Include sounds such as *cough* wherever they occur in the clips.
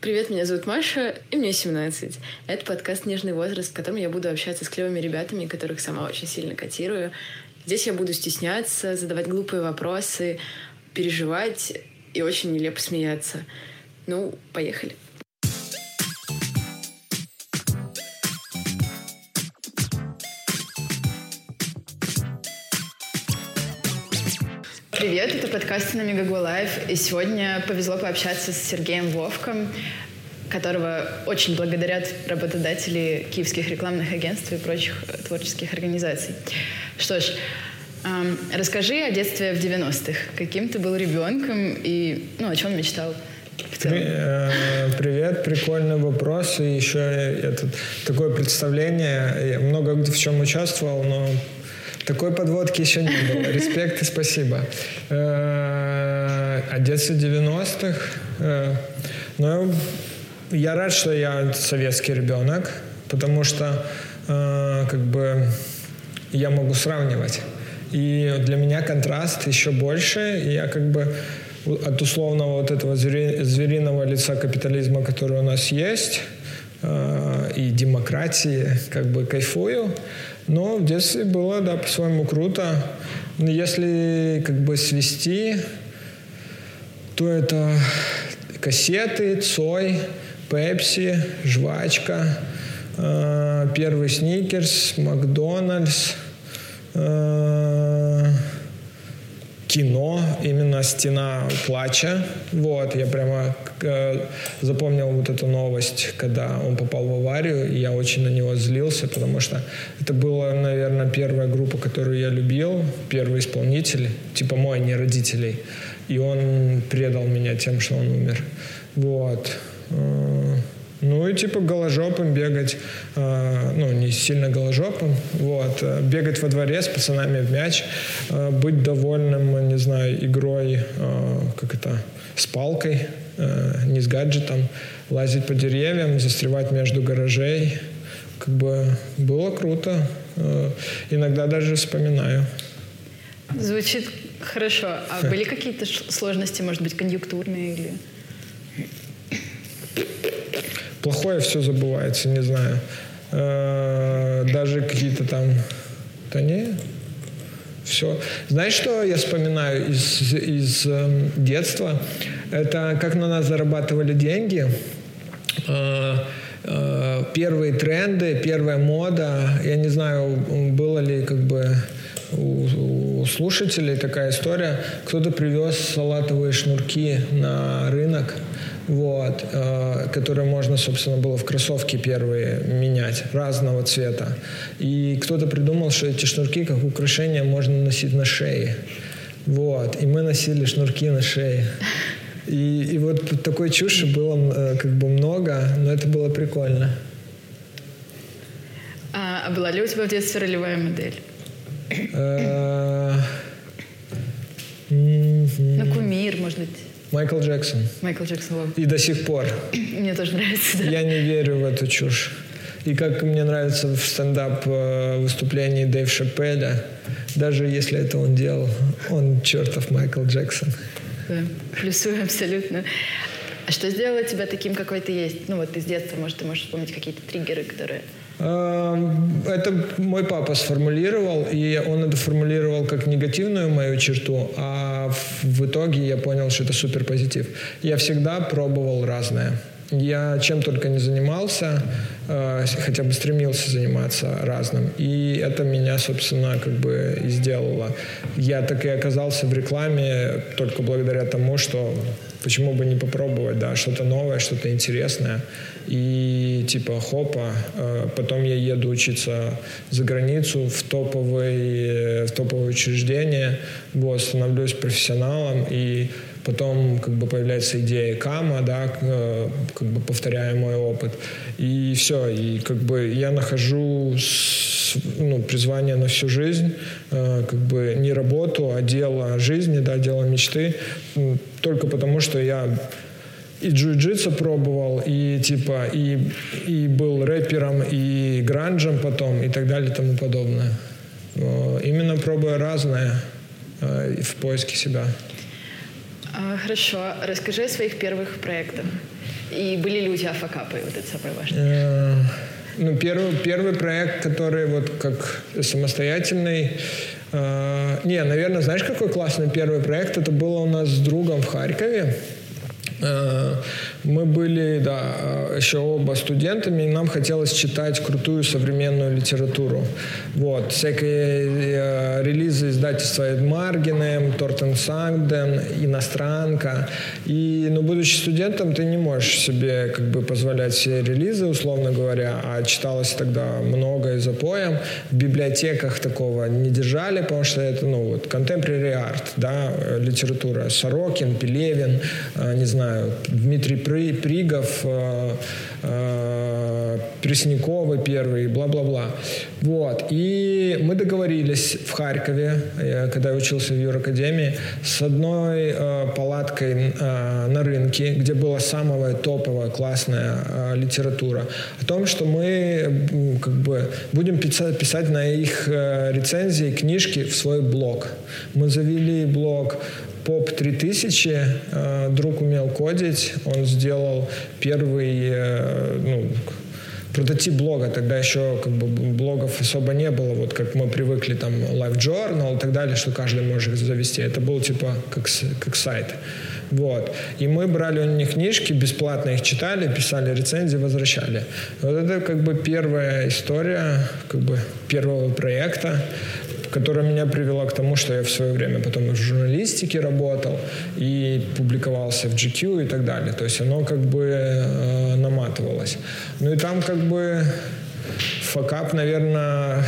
Привет, меня зовут Маша, и мне 17. Это подкаст «Нежный возраст», в котором я буду общаться с клевыми ребятами, которых сама очень сильно котирую. Здесь я буду стесняться, задавать глупые вопросы, переживать и очень нелепо смеяться. Ну, поехали. Привет, это подкаст на Мегаго Лайв. И сегодня повезло пообщаться с Сергеем Вовком, которого очень благодарят работодатели киевских рекламных агентств и прочих творческих организаций. Что ж, эм, расскажи о детстве в 90-х. Каким ты был ребенком и ну, о чем мечтал? При, э, привет, прикольный вопрос. И еще этот, такое представление. Я много в чем участвовал, но такой подводки еще не было. Респект и спасибо. Э, о детстве 90-х. Э, ну, я рад, что я советский ребенок, потому что э, как бы я могу сравнивать. И для меня контраст еще больше. И я как бы от условного вот этого звериного лица капитализма, который у нас есть, и демократии, как бы кайфую. Но в детстве было, да, по-своему круто. Но если как бы свести, то это кассеты, Цой, Пепси, жвачка, э, первый Сникерс, Макдональдс, э, кино, именно «Стена плача». Вот, я прямо э, запомнил вот эту новость, когда он попал в аварию, и я очень на него злился, потому что это была, наверное, первая группа, которую я любил, первый исполнитель, типа мой, не родителей. И он предал меня тем, что он умер. Вот. Ну и типа голожопым бегать, э, ну не сильно голожопым, вот, э, бегать во дворе с пацанами в мяч, э, быть довольным, не знаю, игрой, э, как это, с палкой, э, не с гаджетом, лазить по деревьям, застревать между гаражей, как бы было круто, э, иногда даже вспоминаю. Звучит хорошо. А были какие-то сложности, может быть, конъюнктурные или? Плохое все забывается, не знаю. Э, даже какие-то там... Да не, все. Знаешь, что я вспоминаю из, из э, детства? Это как на нас зарабатывали деньги. Э, э, первые тренды, первая мода. Я не знаю, было ли как бы у, у слушателей такая история. Кто-то привез салатовые шнурки на рынок вот, э, которые можно, собственно, было в кроссовки первые менять, разного цвета. И кто-то придумал, что эти шнурки как украшение можно носить на шее. Вот, и мы носили шнурки на шее. И, и вот такой чуши было э, как бы много, но это было прикольно. А, а была ли у тебя в детстве ролевая модель? Э, ну, кумир, может быть. Майкл Джексон. Майкл Джексон. И до сих пор. *clears throat* Мне тоже нравится, да. Я не верю в эту чушь. И как мне нравится в стендап э, выступлении Дэйв Шапеля, даже если это он делал, он чертов Майкл Джексон. Да, плюсую абсолютно. А что сделало тебя таким, какой ты есть? Ну вот из детства, может, ты можешь вспомнить какие-то триггеры, которые... Эм, это мой папа сформулировал, и он это формулировал как негативную мою черту, а в итоге я понял, что это супер позитив. Я всегда пробовал разное. Я чем только не занимался, э, хотя бы стремился заниматься разным. И это меня, собственно, как бы и сделало. Я так и оказался в рекламе только благодаря тому, что почему бы не попробовать, да, что-то новое, что-то интересное. И типа хопа, э, потом я еду учиться за границу в топовые, в топовое учреждение, вот, становлюсь профессионалом и потом как бы появляется идея кама, да, э, как бы повторяя мой опыт, и все, и как бы я нахожу ну, призвание на всю жизнь, э, как бы не работу, а дело жизни, да, дело мечты, только потому что я и джиу-джитсу пробовал, и типа, и, и был рэпером, и гранжем потом, и так далее, и тому подобное. Именно пробуя разное э, в поиске себя. А, хорошо. Расскажи о своих первых проектах. И были ли у тебя факапы? Вот это самое важное. Ну, первый, первый проект, который вот как самостоятельный, э, не, наверное, знаешь, какой классный первый проект? Это было у нас с другом в Харькове. Э, мы были, да, еще оба студентами, и нам хотелось читать крутую современную литературу. Вот, всякие э, релизы издательства Эдмаргеnem, Тортен Сагден, Иностранка. И, ну, будучи студентом, ты не можешь себе как бы позволять все релизы, условно говоря, а читалось тогда много и запоем. В библиотеках такого не держали, потому что это, ну, вот, contemporary art, да, литература. Сорокин, Пелевин, э, не знаю, Дмитрий При, Пригов, э, э, Преснякова первый, бла-бла-бла. Вот. И мы договорились в Харькове, когда я учился в Юракадемии, с одной э, палаткой э, на рынке, где была самая топовая, классная э, литература, о том, что мы как бы будем писать, на их э, рецензии книжки в свой блог. Мы завели блог Поп 3000, э, друг умел кодить, он сделал первый, э, ну, прототип блога, тогда еще как бы блогов особо не было, вот как мы привыкли там Live Journal и так далее, что каждый может завести. Это был типа как, как сайт. Вот. И мы брали у них книжки, бесплатно их читали, писали рецензии, возвращали. Вот это как бы первая история как бы первого проекта которая меня привела к тому, что я в свое время потом в журналистике работал и публиковался в GQ и так далее. То есть оно как бы э, наматывалось. Ну и там как бы факап, наверное,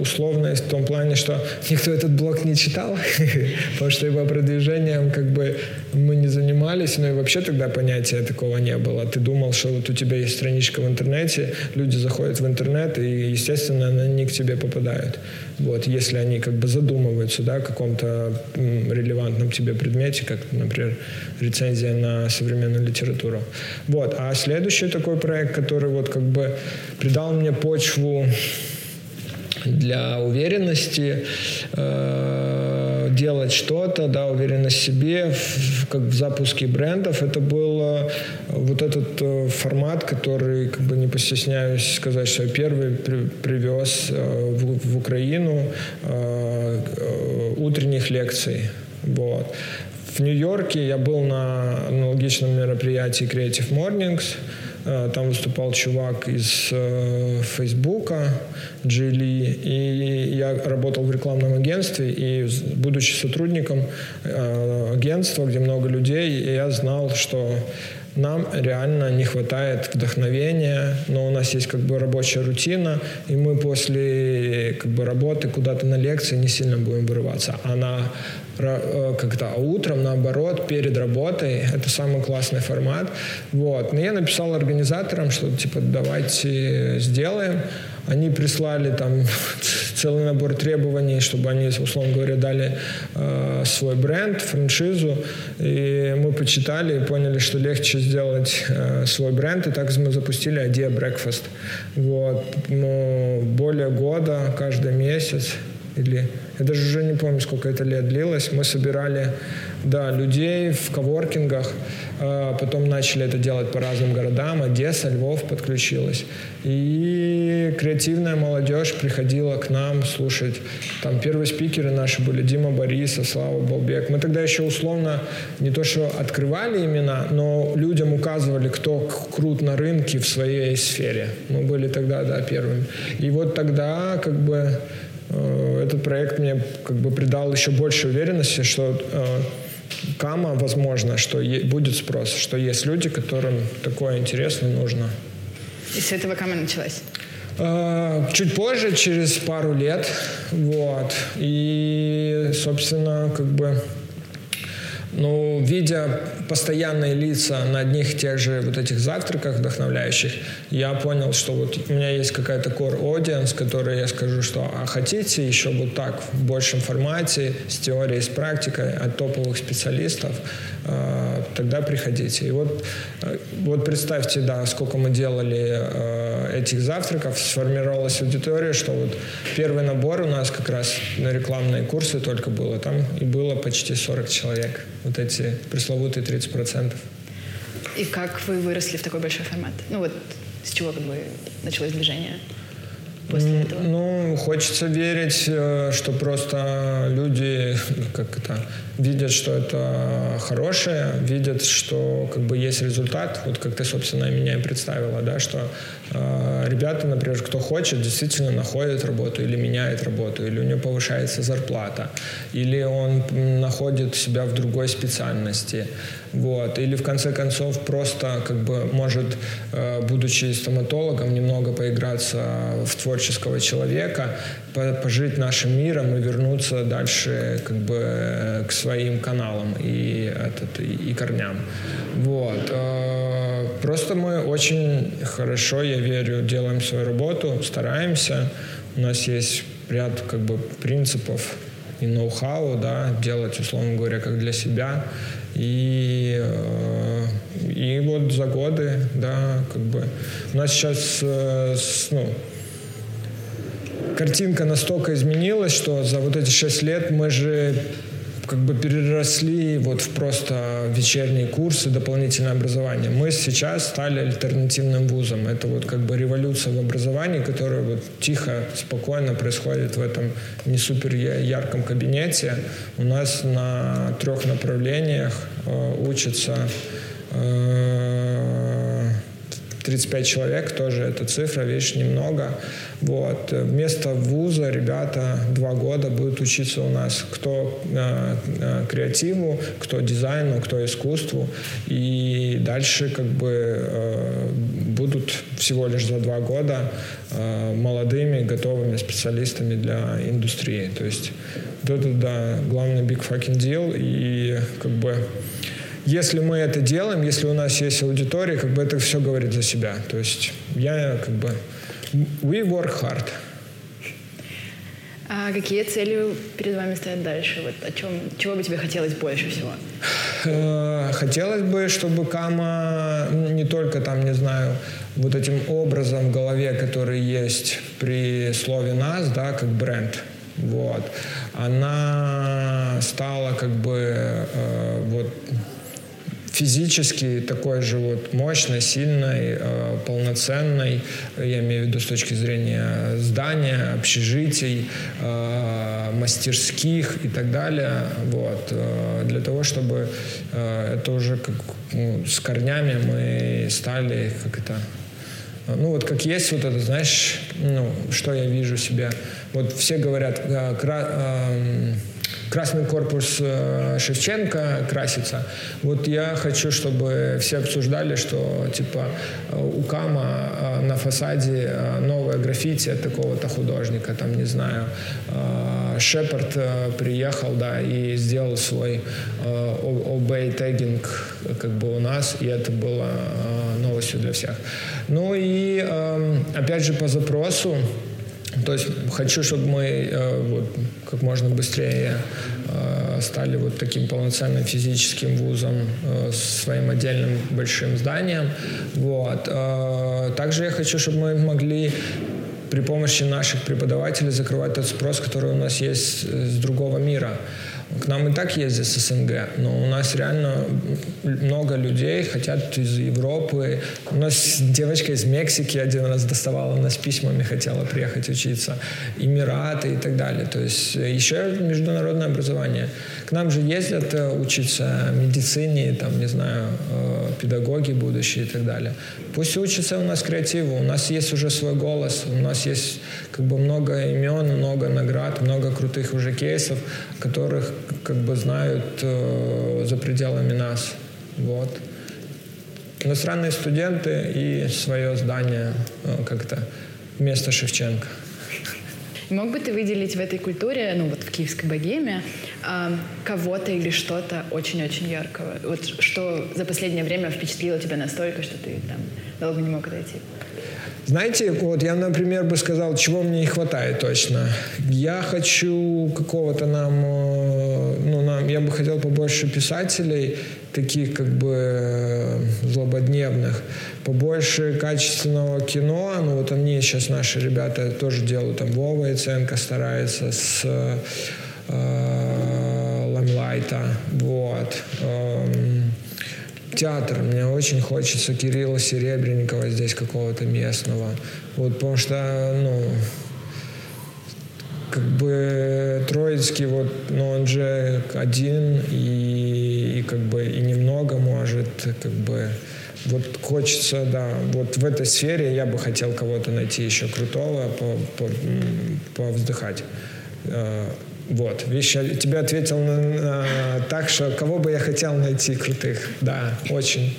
условно в том плане, что никто этот блог не читал, *laughs* потому что его продвижением как бы мы не занимались, но и вообще тогда понятия такого не было. Ты думал, что вот у тебя есть страничка в интернете, люди заходят в интернет, и, естественно, они к тебе попадают. Вот, если они как бы задумываются, да, о каком-то релевантном тебе предмете, как, например, рецензия на современную литературу. Вот. А следующий такой проект, который вот как бы придал мне почву для уверенности э, делать что-то, да, уверенность в себе, в, как в запуске брендов. Это был э, вот этот э, формат, который, как бы не постесняюсь сказать, что я первый при, привез э, в, в Украину э, э, утренних лекций. Вот. В Нью-Йорке я был на аналогичном мероприятии Creative Mornings. Э, там выступал чувак из э, Фейсбука, Джили, и я работал в рекламном агентстве, и будучи сотрудником э, агентства, где много людей, я знал, что нам реально не хватает вдохновения, но у нас есть как бы рабочая рутина, и мы после как бы работы куда-то на лекции не сильно будем вырываться. А на Э, как-то а утром, наоборот, перед работой. Это самый классный формат. Вот. Но я написал организаторам, что типа давайте сделаем. Они прислали там *laughs* целый набор требований, чтобы они, условно говоря, дали э, свой бренд, франшизу. И мы почитали и поняли, что легче сделать э, свой бренд. И так мы запустили Idea Breakfast. Вот. Ну, более года, каждый месяц или я даже уже не помню, сколько это лет длилось. Мы собирали да, людей в коворкингах, а потом начали это делать по разным городам. Одесса, Львов подключилась. И креативная молодежь приходила к нам слушать. Там первые спикеры наши были Дима Борисов, Слава Балбек. Мы тогда еще условно не то что открывали имена, но людям указывали, кто крут на рынке в своей сфере. Мы были тогда, да, первыми. И вот тогда как бы Э, этот проект мне как бы придал еще больше уверенности, что э, Кама, возможно, что будет спрос, что есть люди, которым такое интересно нужно. И с этого Кама началась? Э, чуть позже, через пару лет, вот. И, собственно, как бы ну, видя постоянные лица на одних тех же вот этих завтраках вдохновляющих, я понял, что вот у меня есть какая-то core audience, которой я скажу, что а хотите еще вот так в большем формате, с теорией, с практикой от топовых специалистов, э, тогда приходите. И вот, э, вот представьте, да, сколько мы делали э, этих завтраков, сформировалась аудитория, что вот первый набор у нас как раз на рекламные курсы только было, там и было почти 40 человек вот эти пресловутые 30%. И как вы выросли в такой большой формат? Ну вот с чего как бы началось движение? После этого? Ну, хочется верить, э, что просто люди как это, видят, что это хорошее, видят, что как бы есть результат. Вот как ты, собственно, меня и представила, да, что э, ребята, например, кто хочет, действительно находит работу или меняет работу, или у него повышается зарплата, или он находит себя в другой специальности. Вот. Или в конце концов просто как бы может, э, будучи стоматологом, немного поиграться в творческого человека, пожить нашим миром и вернуться дальше как бы к своим каналам и, этот, и корням. Вот. Э, просто мы очень хорошо, я верю, делаем свою работу, стараемся. У нас есть ряд как бы принципов и ноу-хау, да, делать, условно говоря, как для себя. И, э, и вот за годы, да, как бы у нас сейчас, э, ну, картинка настолько изменилась, что за вот эти шесть лет мы же как бы переросли вот в просто вечерние курсы, дополнительное образование. Мы сейчас стали альтернативным вузом. Это вот как бы революция в образовании, которая вот тихо, спокойно происходит в этом не супер ярком кабинете. У нас на трех направлениях э, учатся э, 35 человек, тоже эта цифра, видишь, немного. Вот. Вместо вуза ребята два года будут учиться у нас, кто э, э, креативу, кто дизайну, кто искусству. И дальше как бы э, будут всего лишь за два года э, молодыми, готовыми специалистами для индустрии. То есть вот это, да, главный big fucking deal. И как бы если мы это делаем, если у нас есть аудитория, как бы это все говорит за себя. То есть я как бы we work hard. А какие цели перед вами стоят дальше? Вот о чем, чего бы тебе хотелось больше всего? Э, хотелось бы, чтобы Кама не только там, не знаю, вот этим образом в голове, который есть при слове нас, да, как бренд, вот, она стала как бы э, вот физически такой же вот мощной, сильной, э, полноценной, я имею в виду с точки зрения здания, общежитий, э, мастерских и так далее, вот, э, для того, чтобы э, это уже как ну, с корнями мы стали, как это, ну вот как есть вот это, знаешь, ну, что я вижу себя. Вот все говорят, кра, э, красный корпус э, Шевченко красится. Вот я хочу, чтобы все обсуждали, что типа у Кама э, на фасаде э, новое граффити от такого-то художника, там, не знаю, Шепард приехал, да, и сделал свой обей тегинг как бы у нас, и это было новостью для всех. Ну и эм, опять же по запросу то есть хочу, чтобы мы э, вот, как можно быстрее э, стали вот таким полноценным физическим вузом э, с своим отдельным большим зданием. Вот. Также я хочу, чтобы мы могли при помощи наших преподавателей закрывать тот спрос, который у нас есть с другого мира. К нам и так ездят с СНГ, но у нас реально много людей хотят из Европы. У нас девочка из Мексики один раз доставала нас письмами, хотела приехать учиться. Эмираты и так далее. То есть э, еще международное образование. К нам же ездят э, учиться медицине, там, не знаю, э, педагоги будущие и так далее. Пусть учатся у нас креативу. У нас есть уже свой голос, у нас есть как бы много имен, много наград, много крутых уже кейсов, которых как бы знают э, за пределами нас. Вот. Иностранные студенты и свое здание э, как-то вместо Шевченко. Мог бы ты выделить в этой культуре, ну вот в киевской богеме, э, кого-то или что-то очень-очень яркого? Вот что за последнее время впечатлило тебя настолько, что ты там долго не мог отойти? Знаете, вот я, например, бы сказал, чего мне не хватает точно. Я хочу какого-то нам, э, ну, нам, я бы хотел побольше писателей, таких как бы э, злободневных, побольше качественного кино. Ну, вот они сейчас, наши ребята, тоже делают, там, Вова Яценко старается с э, Ламлайта, вот. Эм, театр. Мне очень хочется Кирилла Серебренникова здесь какого-то местного. Вот потому что, ну, как бы Троицкий, вот, но он же один и, и как бы и немного может, как бы вот хочется, да, вот в этой сфере я бы хотел кого-то найти еще крутого, по, по. Вот, видишь, я тебе ответил на, на, так, что кого бы я хотел найти крутых. Да, очень.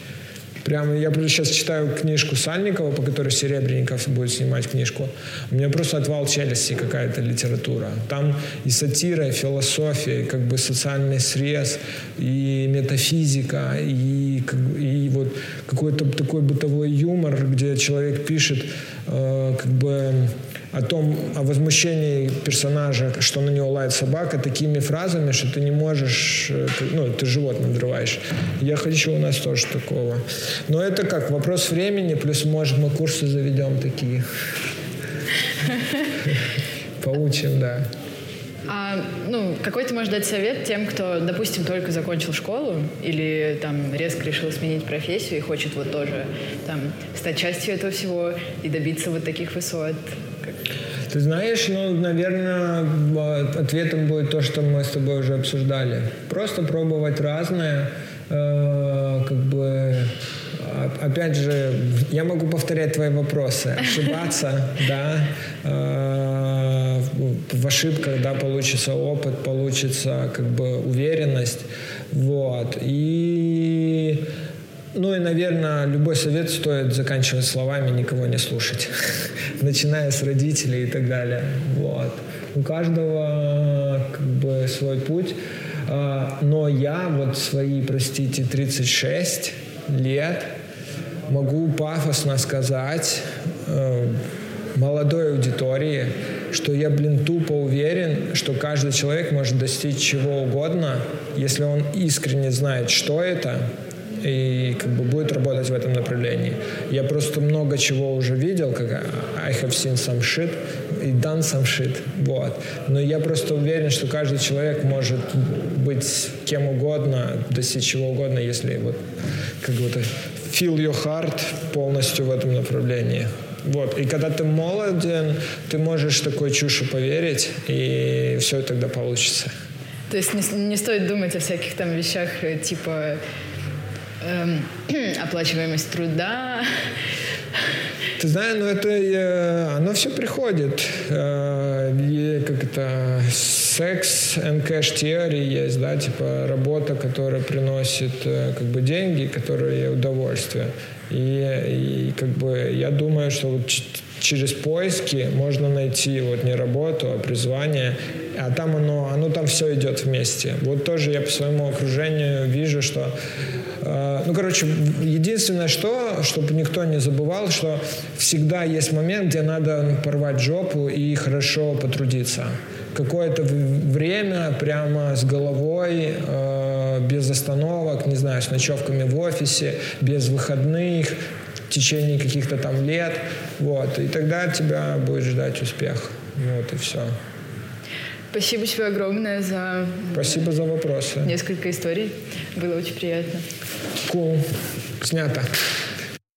Прямо я сейчас читаю книжку Сальникова, по которой Серебренников будет снимать книжку. У меня просто отвал челюсти какая-то литература. Там и сатира, и философия, и как бы социальный срез, и метафизика, и, и вот какой-то такой бытовой юмор, где человек пишет э, как бы о том, о возмущении персонажа, что на него лает собака, такими фразами, что ты не можешь, э, ну, ты живот надрываешь. Я хочу у нас тоже такого. Но это как, вопрос времени, плюс, может, мы курсы заведем такие. *laughs* Поучим, да. А, ну, какой ты можешь дать совет тем, кто, допустим, только закончил школу или там резко решил сменить профессию и хочет вот тоже там стать частью этого всего и добиться вот таких высот? Ты знаешь, ну, наверное, ответом будет то, что мы с тобой уже обсуждали. Просто пробовать разное, как бы опять же, я могу повторять твои вопросы. Ошибаться, *laughs* да, э, в ошибках, да, получится опыт, получится как бы уверенность, вот. И ну и, наверное, любой совет стоит заканчивать словами «никого не слушать», *laughs* начиная с родителей и так далее. Вот. У каждого как бы свой путь. А, но я вот свои, простите, 36 лет могу пафосно сказать э, молодой аудитории, что я, блин, тупо уверен, что каждый человек может достичь чего угодно, если он искренне знает, что это, и как бы будет работать в этом направлении. Я просто много чего уже видел, как I have seen some shit и done some shit, вот. Но я просто уверен, что каждый человек может быть кем угодно, достичь чего угодно, если вот как бы feel your heart полностью в этом направлении. Вот. И когда ты молоден, ты можешь такой чуши поверить, и все тогда получится. То есть не, не стоит думать о всяких там вещах э, типа эм, *clears throat* оплачиваемость труда. Ты знаешь, ну это э, оно все приходит. Э, как это секс and cash theory есть, да, типа работа, которая приносит э, как бы деньги, которые удовольствие. И, и как бы я думаю, что вот через поиски можно найти вот не работу, а призвание, а там оно, оно там все идет вместе. Вот тоже я по своему окружению вижу, что, э, ну, короче, единственное, что, чтобы никто не забывал, что всегда есть момент, где надо порвать жопу и хорошо потрудиться. Какое-то время прямо с головой, э, без остановок, не знаю, с ночевками в офисе, без выходных, течение каких-то там лет, вот, и тогда тебя будет ждать успех, вот, и все. Спасибо тебе огромное за... Спасибо за вопросы. Несколько историй. Было очень приятно. Cool. Снято.